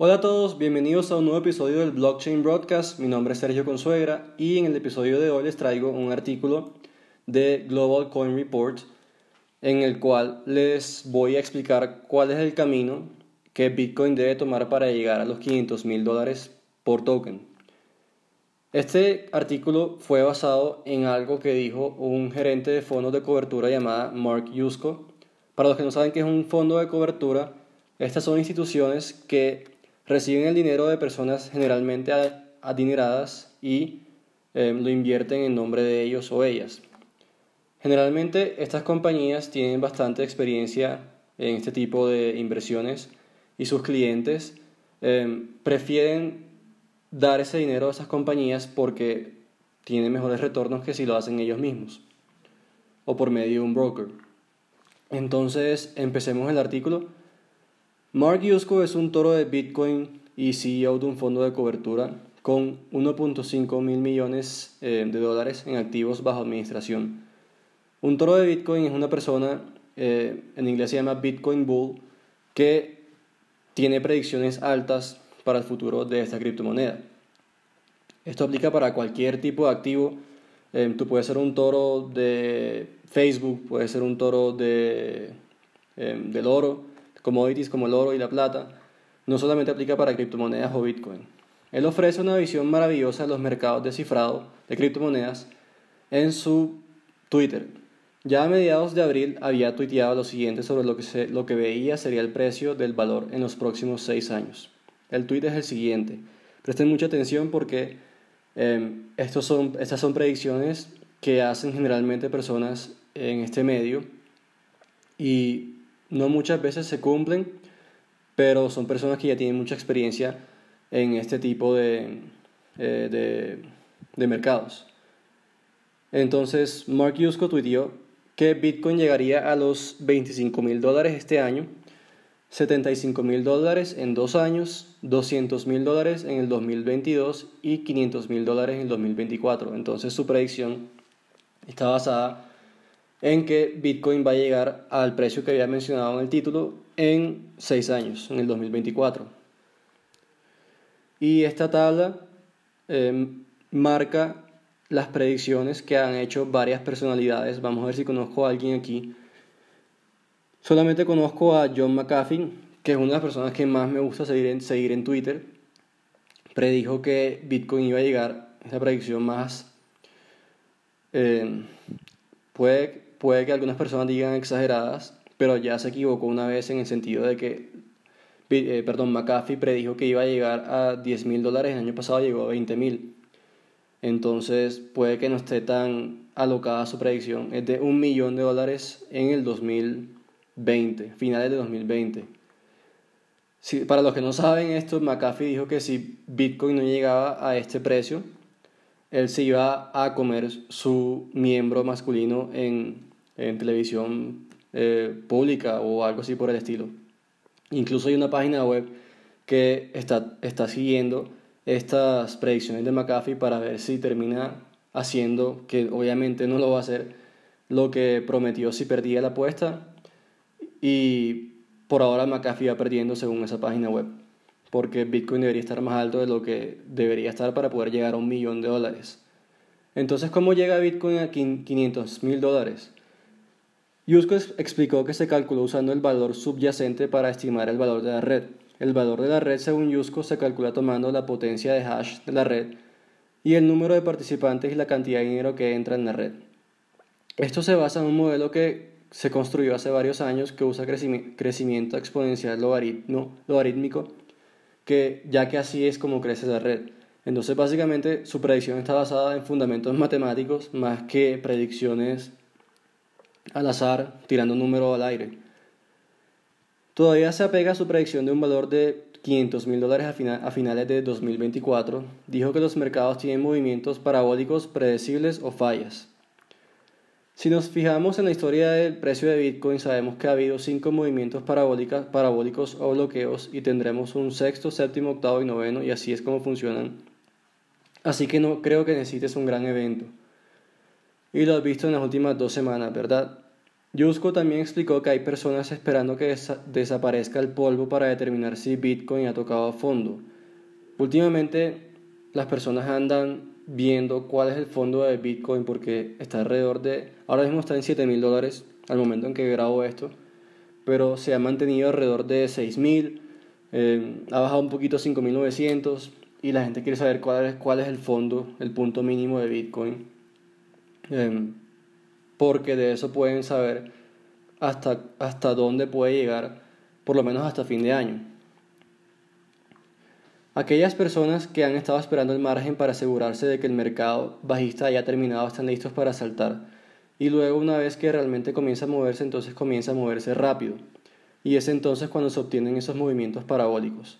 Hola a todos, bienvenidos a un nuevo episodio del Blockchain Broadcast. Mi nombre es Sergio Consuegra y en el episodio de hoy les traigo un artículo de Global Coin Report en el cual les voy a explicar cuál es el camino que Bitcoin debe tomar para llegar a los 500 mil dólares por token. Este artículo fue basado en algo que dijo un gerente de fondos de cobertura llamada Mark Yusko. Para los que no saben qué es un fondo de cobertura, estas son instituciones que reciben el dinero de personas generalmente adineradas y eh, lo invierten en nombre de ellos o ellas. Generalmente estas compañías tienen bastante experiencia en este tipo de inversiones y sus clientes eh, prefieren dar ese dinero a esas compañías porque tienen mejores retornos que si lo hacen ellos mismos o por medio de un broker. Entonces, empecemos el artículo. Mark Yusko es un toro de Bitcoin y CEO de un fondo de cobertura con 1.5 mil millones eh, de dólares en activos bajo administración. Un toro de Bitcoin es una persona, eh, en inglés se llama Bitcoin Bull, que tiene predicciones altas para el futuro de esta criptomoneda. Esto aplica para cualquier tipo de activo. Eh, tú puedes ser un toro de Facebook, puedes ser un toro de, del oro, commodities como el oro y la plata, no solamente aplica para criptomonedas o Bitcoin. Él ofrece una visión maravillosa de los mercados de cifrado de criptomonedas en su Twitter. Ya a mediados de abril había tuiteado lo siguiente sobre lo que, lo que veía sería el precio del valor en los próximos seis años. El tweet es el siguiente. Presten mucha atención porque em, estos son, estas son predicciones que hacen generalmente personas en este medio y no muchas veces se cumplen, pero son personas que ya tienen mucha experiencia en este tipo de, eh, de, mercados. Entonces, Mark Yusko tuiteó que Bitcoin llegaría a los 25 mil dólares este año, 75 mil dólares en dos años, 200 mil dólares en el 2022 y 500 mil dólares en el 2024. Entonces su predicción está basada en que Bitcoin va a llegar al precio que había mencionado en el título en 6 años, en el 2024. Y esta tabla em, marca las predicciones que han hecho varias personalidades. Vamos a ver si conozco a alguien aquí. Solamente conozco a John McAfee, que es una de las personas que más me gusta seguir en, Twitter. Predijo que Bitcoin iba a llegar, esa predicción más... Eh, puede puede que algunas personas digan exageradas, pero ya se equivocó una vez en el sentido de que, eh, perdón, McAfee predijo que iba a llegar a 10 mil dólares, el año pasado llegó a 20 mil. Entonces puede que no esté tan alocada su predicción. Es de un millón de dólares en el 2020, finales de 2020. Si, para los que no saben esto, McAfee dijo que si Bitcoin no llegaba a este precio, él se iba a comer su miembro masculino en en televisión eh, pública o algo así por el estilo. Incluso hay una página web que está, está siguiendo estas predicciones de McAfee para ver si termina haciendo, que obviamente no lo va a hacer, lo que prometió si perdía la apuesta. Y por ahora McAfee va perdiendo según esa página web, porque Bitcoin debería estar más alto de lo que debería estar para poder llegar a un millón de dólares. Entonces, ¿cómo llega Bitcoin a 500 mil dólares? Yusko explicó que se calculó usando el valor subyacente para estimar el valor de la red. El valor de la red, según Yusko, se calcula tomando la potencia de hash de la red y el número de participantes y la cantidad de dinero que entra en la red. Esto se basa en un modelo que se construyó hace varios años que usa crecimiento exponencial logarítmico, que ya que así es como crece la red. Entonces, básicamente, su predicción está basada en fundamentos matemáticos más que predicciones al azar, tirando un número al aire. Todavía se apega a su predicción de un valor de 500 mil dólares a, finales de 2024. Dijo que los mercados tienen movimientos parabólicos predecibles o fallas. Si nos fijamos en la historia del precio de Bitcoin, sabemos que ha habido cinco movimientos parabólicos o bloqueos y tendremos un sexto, séptimo, octavo y noveno y así es como funcionan. Así que no creo que necesites un gran evento y lo has visto en las últimas dos semanas, ¿verdad? Yusko también explicó que hay personas esperando que desaparezca el polvo para determinar si Bitcoin ha tocado fondo. Últimamente las personas andan viendo cuál es el fondo de Bitcoin porque está alrededor de, ahora mismo está en 7 mil dólares al momento en que grabo esto, pero se ha mantenido alrededor de 6 mil, eh, ha bajado un poquito a 5.900 y la gente quiere saber cuál es, cuál es el fondo, el punto mínimo de Bitcoin. Eh, porque de eso pueden saber hasta, hasta dónde puede llegar, por lo menos hasta fin de año. Aquellas personas que han estado esperando el margen para asegurarse de que el mercado bajista haya terminado están listos para saltar. Y luego una vez que realmente comienza a moverse, entonces comienza a moverse rápido. Y es entonces cuando se obtienen esos movimientos parabólicos.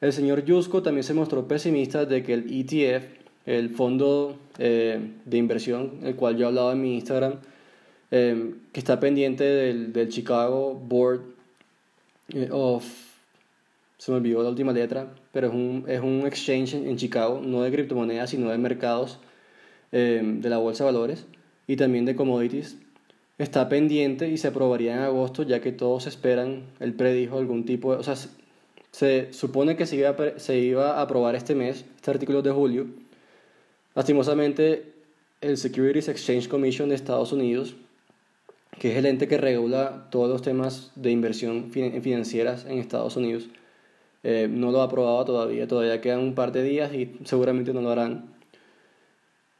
El señor Yusko también se mostró pesimista de que el ETF, el fondo eh, de inversión, el cual yo he hablado en mi Instagram, eh, que está pendiente del, del Chicago Board eh, of... Se me olvidó la última letra, pero es un, es un exchange en, Chicago, no de criptomonedas, sino de mercados de la bolsa de valores y también de commodities. Está pendiente y se aprobaría en agosto, ya que todos esperan, él predijo algún tipo de... O sea, se supone que se iba, a, se iba a aprobar este mes, este artículo de julio. Lastimosamente, el Securities Exchange Commission de Estados Unidos, que es el ente que regula todos los temas de inversión financieras en Estados Unidos, eh, no lo ha aprobado todavía. Todavía quedan un par de días y seguramente no lo harán.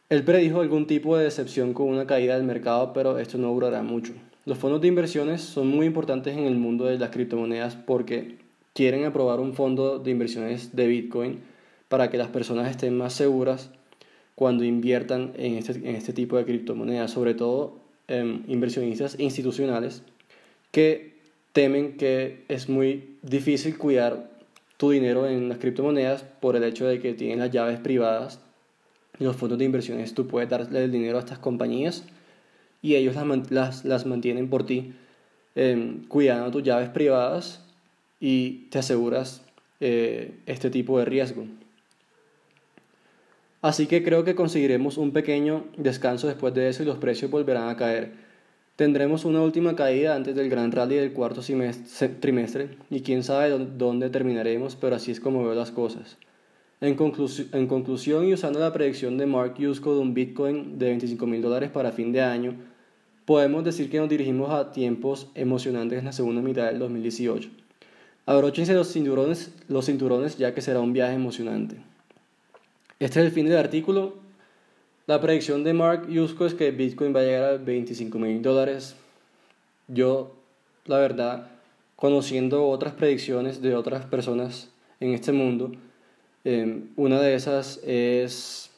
Él predijo algún tipo de decepción con una caída del mercado, pero esto no durará mucho. Los fondos de inversiones son muy importantes en el mundo de las criptomonedas porque quieren aprobar un fondo de inversiones de Bitcoin para que las personas estén más seguras cuando inviertan en este, en este tipo de criptomonedas, sobre todo em, inversionistas institucionales que temen que es muy difícil cuidar tu dinero en las criptomonedas por el hecho de que tienen las llaves privadas y los fondos de inversiones. Tú puedes darle el dinero a estas compañías y ellos las, las, mantienen por ti, em, cuidando tus llaves privadas y te aseguras eh, este tipo de riesgo. Así que creo que conseguiremos un pequeño descanso después de eso y los precios volverán a caer. Tendremos una última caída antes del gran rally del cuarto trimestre y quién sabe dónde terminaremos, pero así es como veo las cosas. En, conclusión y usando la predicción de Mark Yusko de un Bitcoin de 25 mil dólares para fin de año, podemos decir que nos dirigimos a tiempos emocionantes en la segunda mitad del 2018. Abróchense los cinturones, los cinturones ya que será un viaje emocionante. Este es el fin del artículo. La predicción de Mark Yusko es que Bitcoin va a llegar a 25 mil dólares. Yo, la verdad, conociendo otras predicciones de otras personas en este mundo, em, una de esas es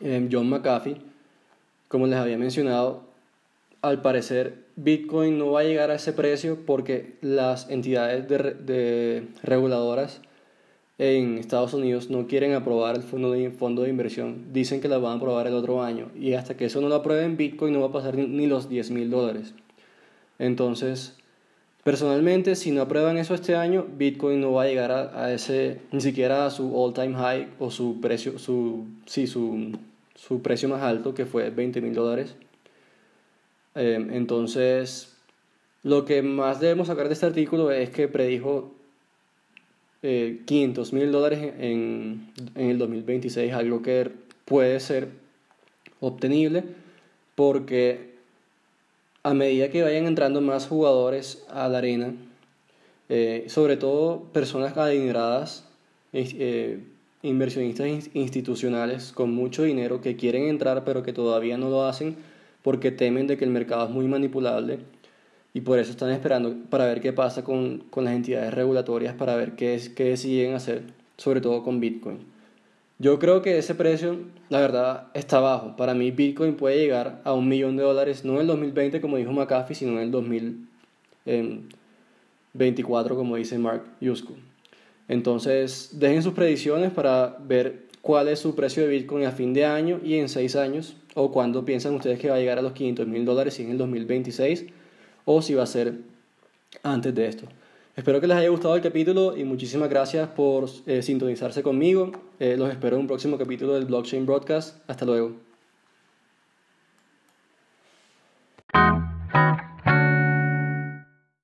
em, John McAfee. Como les había mencionado, al parecer Bitcoin no va a llegar a ese precio porque las entidades de, reguladoras en Estados Unidos no quieren aprobar el fondo de, fondo de inversión. Dicen que la van a aprobar el otro año. Y hasta que eso no lo aprueben, Bitcoin no va a pasar ni, los 10 mil dólares. Entonces, personalmente, si no aprueban eso este año, Bitcoin no va a llegar a, ese, ni siquiera a su all-time high o su precio, su, sí, su, su precio más alto, que fue 20 mil dólares. Em, entonces, lo que más debemos sacar de este artículo es que predijo eh, 500 mil dólares en, en el 2026, algo que puede ser obtenible porque a medida que vayan entrando más jugadores a la arena, eh, sobre todo personas adineradas, eh, inversionistas institucionales con mucho dinero que quieren entrar pero que todavía no lo hacen, porque temen de que el mercado es muy manipulable y por eso están esperando para ver qué pasa con, con las entidades regulatorias, para ver qué, es, qué deciden hacer, sobre todo con Bitcoin. Yo creo que ese precio, la verdad, está bajo. Para mí Bitcoin puede llegar a un millón de dólares, no en el 2020 como dijo McAfee, sino en el 2024 como dice Mark Yusko. Entonces, dejen sus predicciones para ver cuál es su precio de Bitcoin a fin de año y en seis años o cuándo piensan ustedes que va a llegar a los 500 mil dólares, si en el 2026 o si va a ser antes de esto. Espero que les haya gustado el capítulo y muchísimas gracias por eh, sintonizarse conmigo. Eh, los espero en un próximo capítulo del Blockchain Broadcast. Hasta luego.